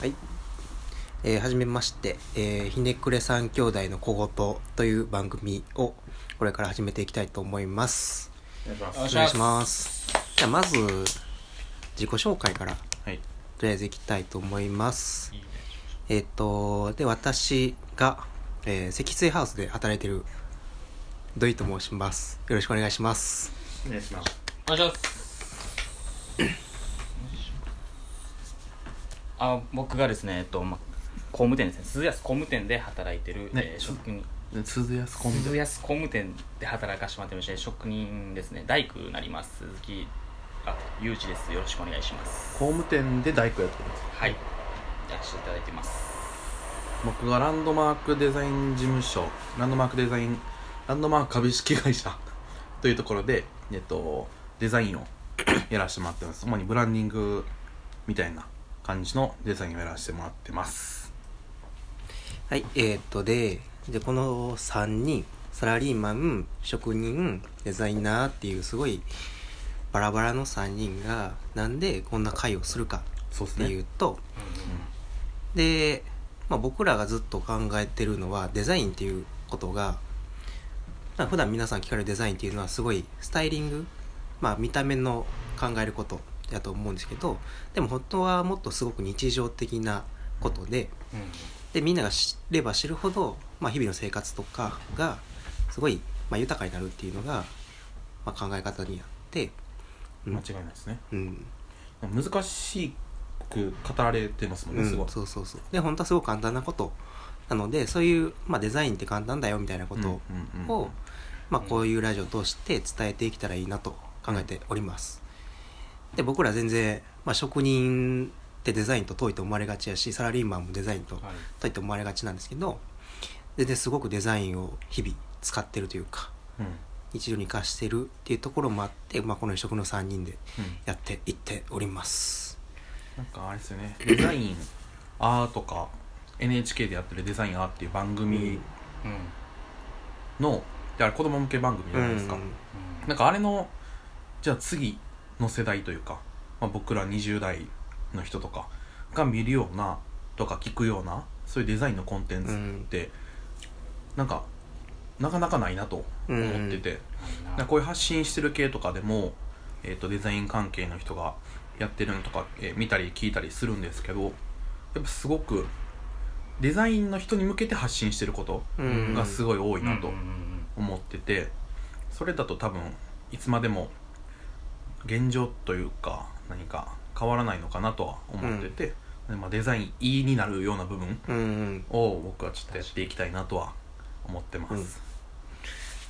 はい。えー、はじめまして、えーひねくれ三兄弟の小言という番組をこれから始めていきたいと思います。お願いしますお願いします。じゃあまず、自己紹介からはいとりあえずいきたいと思います。えっ、と、で、私が、えー積水ハウスで働いてる土井と申します。よろしくお願いします。お願いしますお願いします あ僕がですねえっと、ま、工務店ですね。鈴安工務店で働いてる、ね。えー職人。鈴安コンビ鈴安工務店で働かせてもらってまして職人ですね。大工になります。鈴木あゆうちです。よろしくお願いします。工務店で大工やってます。はい。やらせていただいてます。僕がランドマークデザイン事務所ランドマークデザインランドマーク株式会社 というところで、えっと、デザインを やらせてもらってます。主にブランディングみたいな感じのデザインをやらせてもらってます。はい、えーっとで、で、この3人、サラリーマン、職人、デザイナーっていうすごいバラバラの3人が、なんでこんな会をするかってそうですね。いうと、で、まあ、僕らがずっと考えてるのは、デザインっていうことが、まあ普段皆さん聞かれるデザインっていうのはすごいスタイリング、まあ見た目の考えることだと思うんですけど、でも本当はもっとすごく日常的なことで、うん。でみんなが知れば知るほど、まあ、日々の生活とかがすごい、まあ、豊かになるっていうのが、まあ、考え方にあって、うん。間違いないですね。うん。難しく語られてますもんね、すごい。うん、そうそうそう。で本当はすごく簡単なことなのでそういう、まあ、デザインって簡単だよみたいなことを、うんうんうん。まあ、こういうラジオを通して伝えていけたらいいなと考えておりますで僕ら全然、まあ、職人ってデザインと遠いと思われがちやしサラリーマンもデザインとはい。と思われがちなんですけど全然すごくデザインを日々使ってるというかうん。日常に生かしてるっていうところもあって、まあ、この職の3人でうん。やっていっております。なんかあれですよね。デザインアーとか NHK でやってるデザインアーっていう番組うん。の、であれ子供向け番組じゃないですか、なんかあれのじゃあ次の世代というか、まあ、僕ら20代の人とかが見るようなとか聞くようなそういうデザインのコンテンツって、なんかなかなかないなと思ってて、なん。かこういう発信してる系とかでも、えー、とデザイン関係の人がやってるのとか、えー見たり聞いたりするんですけどやっぱすごくデザインの人に向けて発信してることうん。がすごい多いなとうんうん。思っててそれだと多分いつまでも現状というか何か変わらないのかなとは思ってて、でまあ、デザイン E になるような部分うんうん。を僕はちょっとやっていきたいなとは思ってます。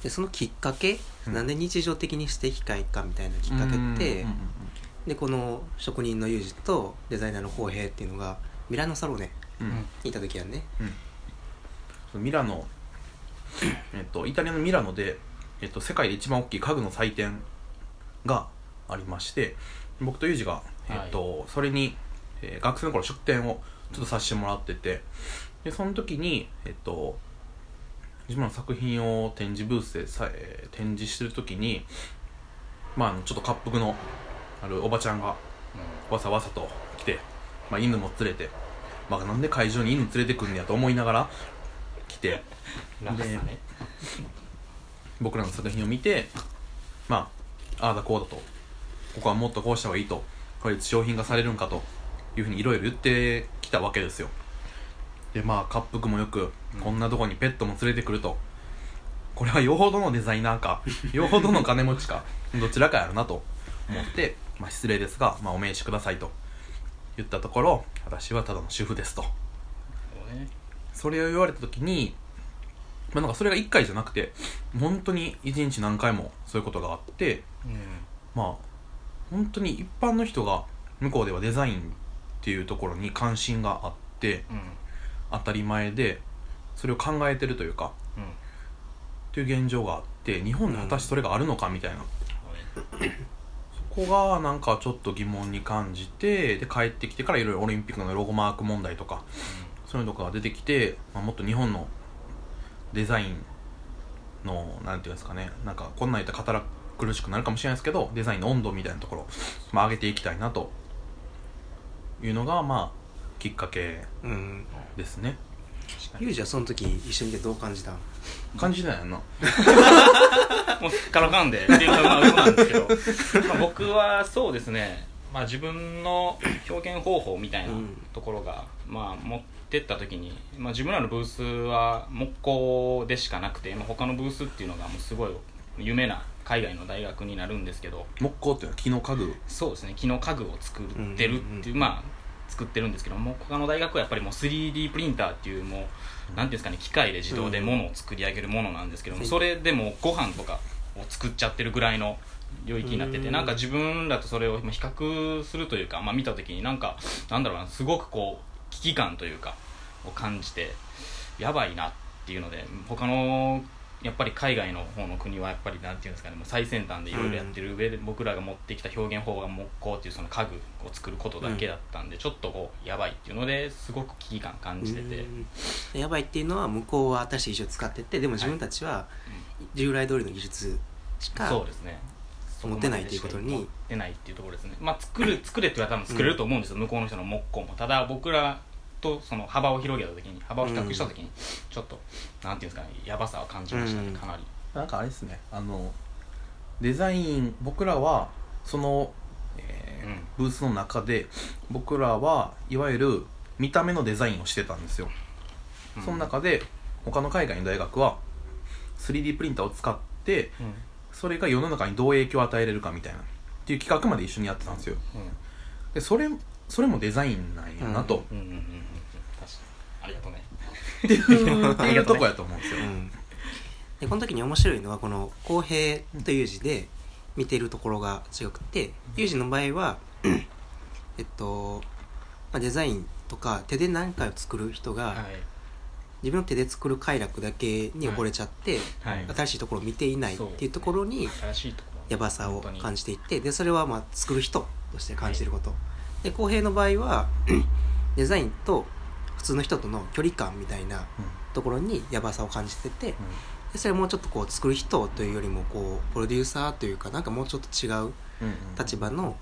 でそのきっかけ、うん。なんで日常的にしていきたいかみたいなきっかけって、うんうんうんでこの職人のユージとデザイナーの浩平っていうのがミラノサローネうん。うんにいた時やんね。うん。ミラノ、えっと、イタリアのミラノで、えっと、世界で一番大きい家具の祭典がありまして僕とユージが、えっとそれに、えー学生の頃出店をちょっとさせてもらっててでその時に、えっと、自分の作品を展示ブースでさ、えー展示してる時に、まあちょっと滑覆のあるおばちゃんがわさわさと来て、まあ、犬も連れて、まあ、なんで会場に犬連れてくんねやと思いながら来て落差ね。僕らの作品を見てまあああだこうだとここはもっとこうした方がいいとこれ商品化されるんかというふうにいろいろ言ってきたわけですよ。でまあ滑覆もよくこんなとこにペットも連れてくるとこれはよほどのデザイナーか よほどの金持ちかどちらかやろなと思って、まあ、失礼ですが、まあ、お名刺くださいと言ったところ私はただの主婦ですと。それを言われた時に、まあ、なんかそれが1回じゃなくて本当に1日何回もそういうことがあってまあ本当に一般の人が向こうではデザインっていうところに関心があってうん。うん当たり前でそれを考えてるというかうん。っていう現状があって日本で果たしてそれがあるのかみたいな、そこがなんかちょっと疑問に感じてで帰ってきてからいろいろオリンピックのロゴマーク問題とかそういうのとかが出てきて、まあ、もっと日本のデザインのなんていうんですかねなんかこんなん言ったら堅苦しくなるかもしれないですけどデザインの温度みたいなところを、まあ、上げていきたいなというのがまあきっかけうんですね。ユージはその時一緒にいてどう感じた？感じたんやんな。もうすっからかんでっていうのはまあ嘘なんですけど、まあ、僕はそうですね、まあ、自分の表現方法みたいなところが、まあ、持ってった時に、まあ、自分らのブースは木工でしかなくて、まあ、他のブースっていうのがもうすごい有名な海外の大学になるんですけど木工っていうのは木の家具？そうですね木の家具を作ってるっていう,、うんまあ作ってるんですけども他の大学はやっぱりもう 3D プリンターっていうもうなんていうんですかね機械で自動で物を作り上げるものなんですけども、うん。それでもうご飯とかを作っちゃってるぐらいの領域になってて、うん。なんか自分らとそれを比較するというか、まあ、見た時になんかなんだろうなすごくこう危機感というかを感じてやばいなっていうので他のやっぱり海外の方の国はやっぱりなんていうんですかねもう最先端でいろいろやってる上で僕らが持ってきた表現法が木工っていうその家具を作ることだけだったんで、ちょっとこうやばいっていうのですごく危機感感じてて、うん。やばいっていうのは向こうは新しい技術を使っててでも自分たちは従来通りの技術しかそうですね。持ってないっていうことに。持ってないっていうところですね。まあ作る作れって言われたら多分作れると思うんですよ、向こうの人の木工も。ただ僕らとその幅を広げた時に幅を比較した時にちょっと、なんていうんですかねやばさを感じましたね、うん。かなり。なんかあれですね。あのデザイン僕らはその、えーうん。ブースの中で僕らはいわゆる見た目のデザインをしてたんですよ、うん。その中で他の海外の大学は 3D プリンターを使ってうん。それが世の中にどう影響を与えれるかみたいなっていう企画まで一緒にやってたんですよ。でそれそれもデザインなんやなと、うんうんうんうん。うん確かに。ありがとうね。っていう っていうとこやと思うんですよ、うん。でこの時に面白いのはこの公平という字で見てるところが違くて有事の場合はえっと、まあ、デザインとか手で何かを作る人がはい。自分の手で作る快楽だけに溺れちゃって、はい。新しいところを見ていないっていうところにやばさを感じていってでそれはまあ作る人として感じてること、で公平の場合は デザインと普通の人との距離感みたいなところにやばさを感じててでそれはもうちょっとこう作る人というよりもこうプロデューサーというかなんかもうちょっと違う立場の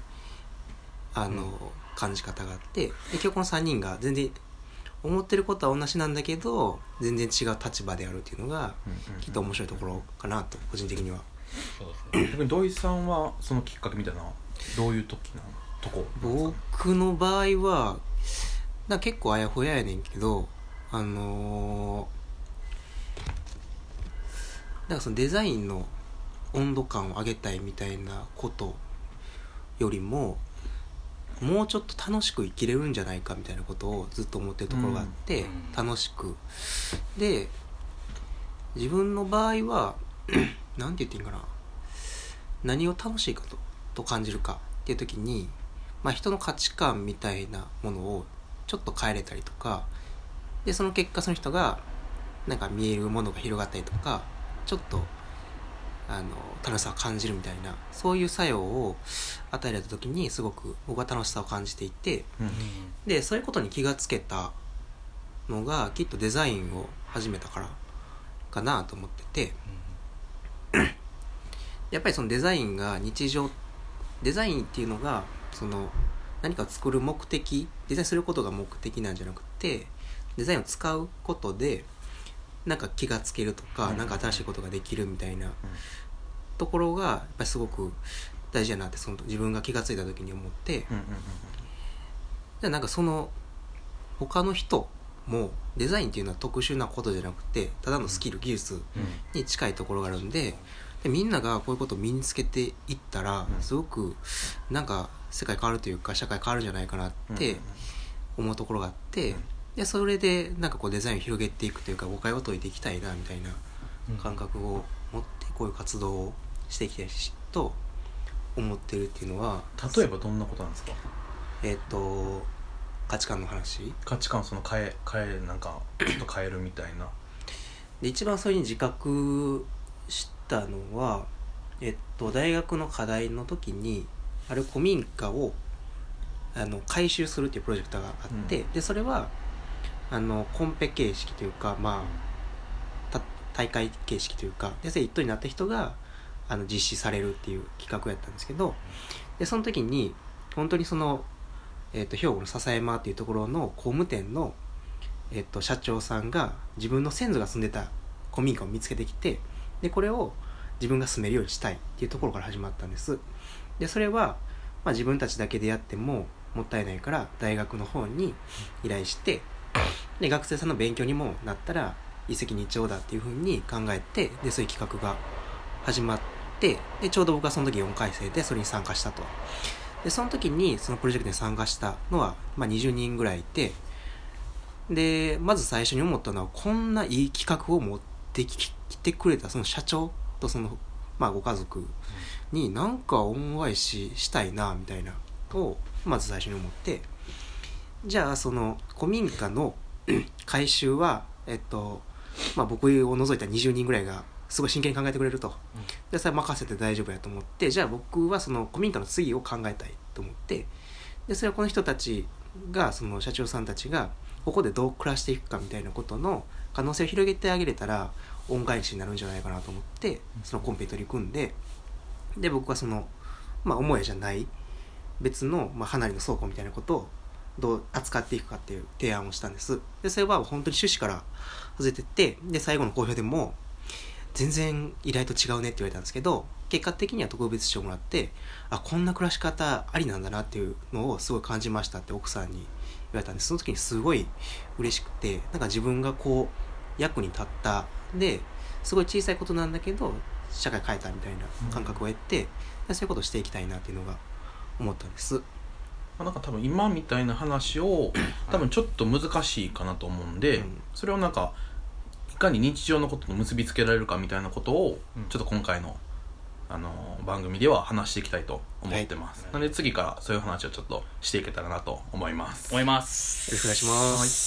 あの、感じ方があってで今日この3人が全然思ってることは同じなんだけど全然違う立場であるっていうのがきっと面白いところかなと個人的には。そうですね。逆に土井さんはそのきっかけみたいなどういう時なの？とこ。僕の場合はな結構あやふややねんけどあのーなんかそのデザインの温度感を上げたいみたいなことよりももうちょっと楽しく生きれるんじゃないかみたいなことをずっと思ってるところがあって、うん。楽しく。で自分の場合は なんて言っていいんかな。何を楽しいかとと感じるかっていう時に、まあ、人の価値観みたいなものをちょっと変えれたりとかでその結果その人がなんか見えるものが広がったりとかちょっとあの楽しさを感じるみたいなそういう作用を与えられた時にすごく僕は楽しさを感じていてうんでそういうことに気がつけたのがきっとデザインを始めたからかなと思ってて。やっぱりそのデザインが日常デザインっていうのがその何かを作る目的デザインすることが目的なんじゃなくてデザインを使うことでなんか気がつけるとか、うん。なんか新しいことができるみたいなところがやっぱりすごく大事だなってその自分が気がついた時に思って、うんうんじゃあなんかその他の人もデザインっていうのは特殊なことじゃなくてただのスキル技術に近いところがあるんででみんながこういうことを身につけていったらうん。すごくなんか世界変わるというか社会変わるんじゃないかなって思うところがあってうん。でそれでなんかこうデザインを広げていくというか誤解を解いていきたいなみたいな感覚を持ってこういう活動をしていきたいしと思ってるっていうのは例えばどんなことなんですか？えっ、と価値観の話。価値観をその変え変えなんかちょっと変えるみたいな。で一番それに自覚したのは、えっと、大学の課題の時にある古民家をあの改修するっていうプロジェクトがあって、でそれはあのコンペ形式というか、まあ、た大会形式というかでそれ一等になった人があの実施されるっていう企画やったんですけどでその時に本当にそのえっと兵庫の笹山っていうところの工務店の、えっと社長さんが自分の先祖が住んでた古民家を見つけてきてでこれを自分が住めるようにしたいっていうところから始まったんです。でそれは、まあ、自分たちだけでやってももったいないから大学の方に依頼してで学生さんの勉強にもなったら一石二鳥だっていうふうに考えてでそういう企画が始まってでちょうど僕はその時4回生でそれに参加したと。でその時にそのプロジェクトに参加したのは、まあ、20人ぐらいいてでまず最初に思ったのはこんないい企画を持ってきてくれたその社長とその、まあ、ご家族になんか恩返ししたいなみたいなをまず最初に思ってじゃあその古民家の 改修はえっとまあ僕を除いた20人ぐらいがすごい真剣に考えてくれると、でそれ任せて大丈夫やと思ってじゃあ僕はその古民家の次を考えたいと思ってでそれはこの人たちがその社長さんたちがここでどう暮らしていくかみたいなことの可能性を広げてあげれたら恩返しになるんじゃないかなと思ってそのコンペに取り組んでで僕はそのまあ母屋じゃない別の、まあ、離れの倉庫みたいなことをどう扱っていくかっていう提案をしたんです。でそれは本当に趣旨から外れてってで最後の公表でも全然依頼と違うねって言われたんですけど結果的には特別賞をもらってあこんな暮らし方ありなんだなっていうのをすごい感じましたって奥さんに言われたんです。その時にすごい嬉しくてなんか自分がこう役に立ったですごい小さいことなんだけど社会変えたみたいな感覚を得て、でそういうことをしていきたいなっていうのが思ったんです。まあなんか多分今みたいな話を多分ちょっと難しいかなと思うんで、うん。それをなんかいかに日常のことと結びつけられるかみたいなことをうん。ちょっと今回の、あのー番組では話していきたいと思ってます、はい。なので次からそういう話をちょっとしていけたらなと思います。思います。よろしくお願いします